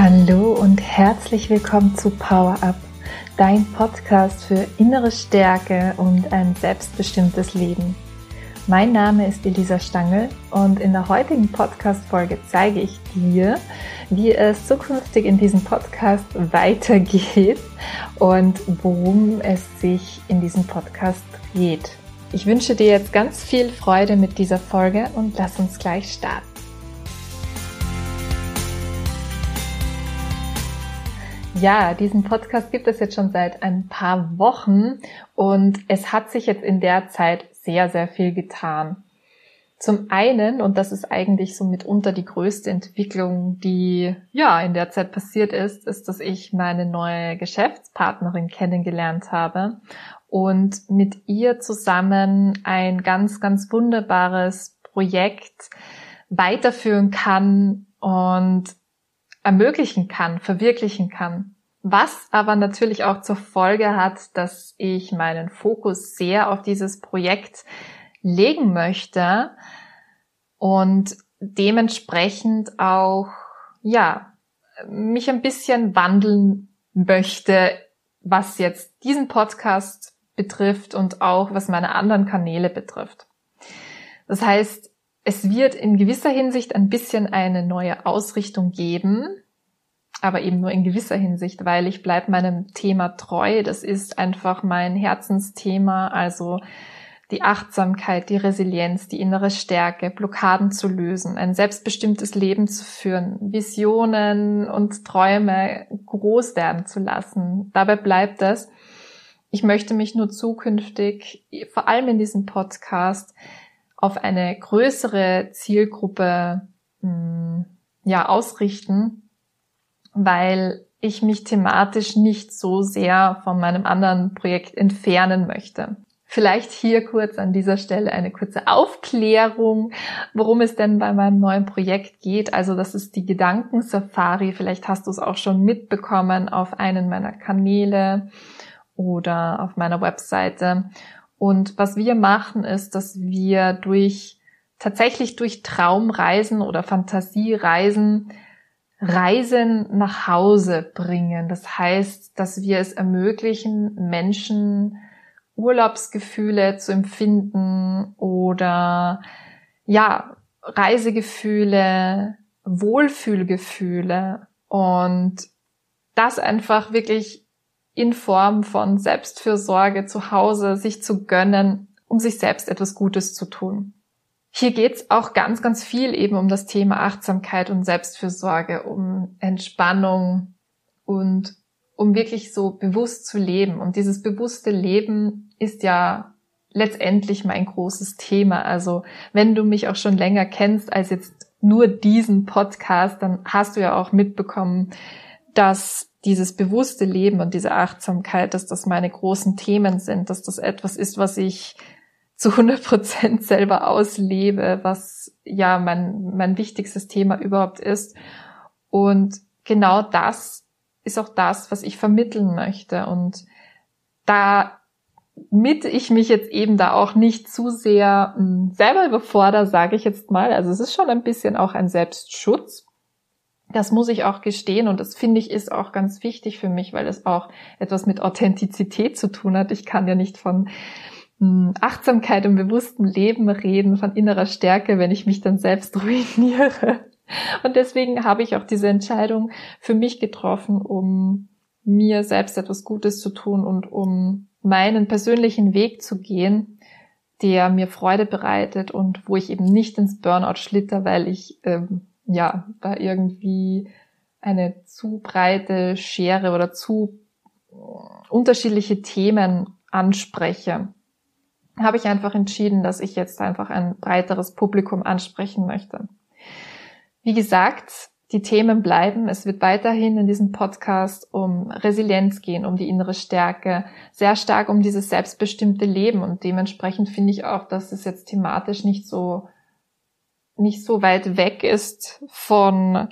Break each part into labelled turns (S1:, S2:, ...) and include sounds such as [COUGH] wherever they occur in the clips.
S1: Hallo und herzlich willkommen zu Power Up, dein Podcast für innere Stärke und ein selbstbestimmtes Leben. Mein Name ist Elisa Stangl und in der heutigen Podcast-Folge zeige ich dir, wie es zukünftig in diesem Podcast weitergeht und worum es sich in diesem Podcast dreht. Ich wünsche dir jetzt ganz viel Freude mit dieser Folge und lass uns gleich starten. Ja, diesen Podcast gibt es jetzt schon seit ein paar Wochen und es hat sich jetzt in der Zeit sehr, sehr viel getan. Zum einen, und das ist eigentlich so mitunter die größte Entwicklung, die ja in der Zeit passiert ist, ist, dass ich meine neue Geschäftspartnerin kennengelernt habe und mit ihr zusammen ein ganz, ganz wunderbares Projekt weiterführen kann und ermöglichen kann, verwirklichen kann. Was aber natürlich auch zur Folge hat, dass ich meinen Fokus sehr auf dieses Projekt legen möchte und dementsprechend auch, ja, mich ein bisschen wandeln möchte, was jetzt diesen Podcast betrifft und auch was meine anderen Kanäle betrifft. Das heißt, es wird in gewisser Hinsicht ein bisschen eine neue Ausrichtung geben, aber eben nur in gewisser Hinsicht, weil ich bleibe meinem Thema treu. Das ist einfach mein Herzensthema, also die Achtsamkeit, die Resilienz, die innere Stärke, Blockaden zu lösen, ein selbstbestimmtes Leben zu führen, Visionen und Träume groß werden zu lassen. Dabei bleibt es. Ich möchte mich nur zukünftig, vor allem in diesem Podcast, auf eine größere Zielgruppe hm, ja ausrichten, weil ich mich thematisch nicht so sehr von meinem anderen Projekt entfernen möchte. Vielleicht hier kurz an dieser Stelle eine kurze Aufklärung, worum es denn bei meinem neuen Projekt geht. Also das ist die Gedankensafari. Vielleicht hast du es auch schon mitbekommen auf einen meiner Kanäle oder auf meiner Webseite. Und was wir machen, ist, dass wir durch tatsächlich durch Traumreisen oder Fantasiereisen Reisen nach Hause bringen. Das heißt, dass wir es ermöglichen, Menschen Urlaubsgefühle zu empfinden oder ja, Reisegefühle, Wohlfühlgefühle und das einfach wirklich in Form von Selbstfürsorge zu Hause sich zu gönnen, um sich selbst etwas Gutes zu tun. Hier geht's auch ganz, ganz viel eben um das Thema Achtsamkeit und Selbstfürsorge, um Entspannung und um wirklich so bewusst zu leben. Und dieses bewusste Leben ist ja letztendlich mein großes Thema. Also wenn du mich auch schon länger kennst als jetzt nur diesen Podcast, dann hast du ja auch mitbekommen, dass dieses bewusste Leben und diese Achtsamkeit, dass das meine großen Themen sind, dass das etwas ist, was ich zu 100 Prozent selber auslebe, was ja mein, mein wichtigstes Thema überhaupt ist. Und genau das ist auch das, was ich vermitteln möchte. Und damit ich mich jetzt eben da auch nicht zu sehr hm, selber überfordere, sage ich jetzt mal, also es ist schon ein bisschen auch ein Selbstschutz, das muss ich auch gestehen und das finde ich ist auch ganz wichtig für mich, weil es auch etwas mit Authentizität zu tun hat. Ich kann ja nicht von hm, Achtsamkeit und bewusstem Leben reden, von innerer Stärke, wenn ich mich dann selbst [LAUGHS] ruiniere. Und deswegen habe ich auch diese Entscheidung für mich getroffen, um mir selbst etwas Gutes zu tun und um meinen persönlichen Weg zu gehen, der mir Freude bereitet und wo ich eben nicht ins Burnout schlitter, weil ich ähm, ja, da irgendwie eine zu breite Schere oder zu unterschiedliche Themen anspreche, habe ich einfach entschieden, dass ich jetzt einfach ein breiteres Publikum ansprechen möchte. Wie gesagt, die Themen bleiben. Es wird weiterhin in diesem Podcast um Resilienz gehen, um die innere Stärke, sehr stark um dieses selbstbestimmte Leben und dementsprechend finde ich auch, dass es jetzt thematisch nicht so nicht so weit weg ist von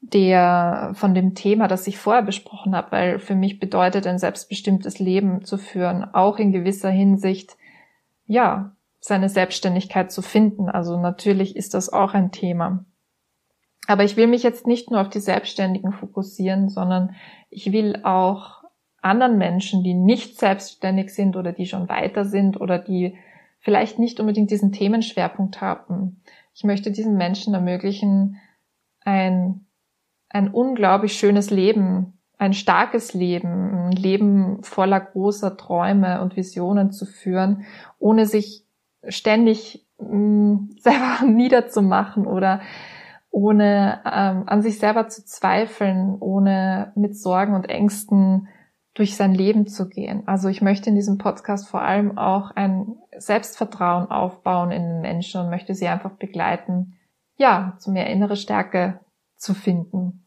S1: der, von dem Thema, das ich vorher besprochen habe, weil für mich bedeutet ein selbstbestimmtes Leben zu führen, auch in gewisser Hinsicht, ja, seine Selbstständigkeit zu finden. Also natürlich ist das auch ein Thema. Aber ich will mich jetzt nicht nur auf die Selbstständigen fokussieren, sondern ich will auch anderen Menschen, die nicht selbstständig sind oder die schon weiter sind oder die vielleicht nicht unbedingt diesen Themenschwerpunkt haben. Ich möchte diesen Menschen ermöglichen, ein, ein unglaublich schönes Leben, ein starkes Leben, ein Leben voller großer Träume und Visionen zu führen, ohne sich ständig mh, mm, [LAUGHS] selber niederzumachen oder ohne ähm, an sich selber zu zweifeln, ohne mit Sorgen und Ängsten durch sein Leben zu gehen. Also ich möchte in diesem Podcast vor allem auch ein Selbstvertrauen aufbauen in den Menschen und möchte sie einfach begleiten, ja, zu mehr innere Stärke zu finden.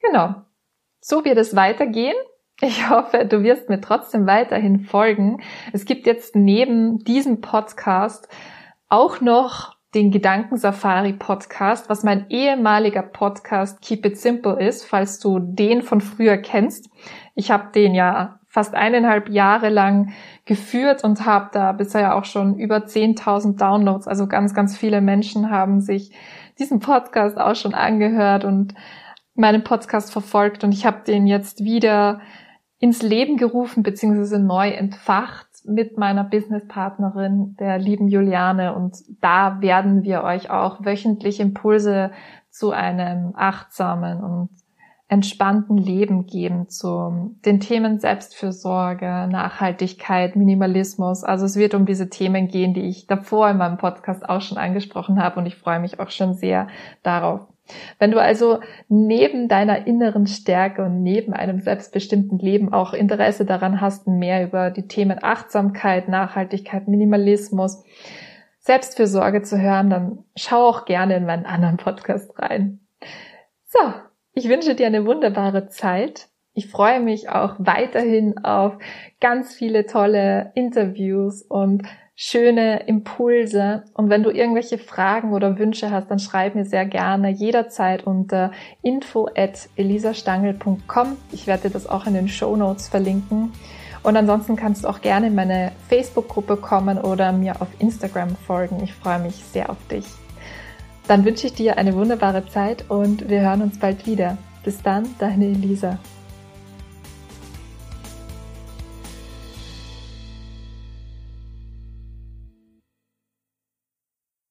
S1: Genau. So wird es weitergehen. Ich hoffe, du wirst mir trotzdem weiterhin folgen. Es gibt jetzt neben diesem Podcast auch noch den Gedankensafari Podcast, was mein ehemaliger Podcast Keep It Simple ist, falls du den von früher kennst. Ich habe den ja fast eineinhalb Jahre lang geführt und habe da bisher auch schon über 10.000 Downloads. Also ganz, ganz viele Menschen haben sich diesen Podcast auch schon angehört und meinen Podcast verfolgt und ich habe den jetzt wieder ins Leben gerufen beziehungsweise neu entfacht mit meiner Businesspartnerin, der lieben Juliane. Und da werden wir euch auch wöchentlich Impulse zu einem achtsamen und entspannten Leben geben zu den Themen Selbstfürsorge, Nachhaltigkeit, Minimalismus. Also es wird um diese Themen gehen, die ich davor in meinem Podcast auch schon angesprochen habe und ich freue mich auch schon sehr darauf. Wenn du also neben deiner inneren Stärke und neben einem selbstbestimmten Leben auch Interesse daran hast, mehr über die Themen Achtsamkeit, Nachhaltigkeit, Minimalismus, Selbstfürsorge zu hören, dann schau auch gerne in meinen anderen Podcast rein. So, ich wünsche dir eine wunderbare Zeit. Ich freue mich auch weiterhin auf ganz viele tolle Interviews und schöne Impulse. Und wenn du irgendwelche Fragen oder Wünsche hast, dann schreib mir sehr gerne jederzeit unter info at elisastangel.com. Ich werde dir das auch in den Show Notes verlinken. Und ansonsten kannst du auch gerne in meine Facebook-Gruppe kommen oder mir auf Instagram folgen. Ich freue mich sehr auf dich. Dann wünsche ich dir eine wunderbare Zeit und wir hören uns bald wieder. Bis dann, deine Elisa.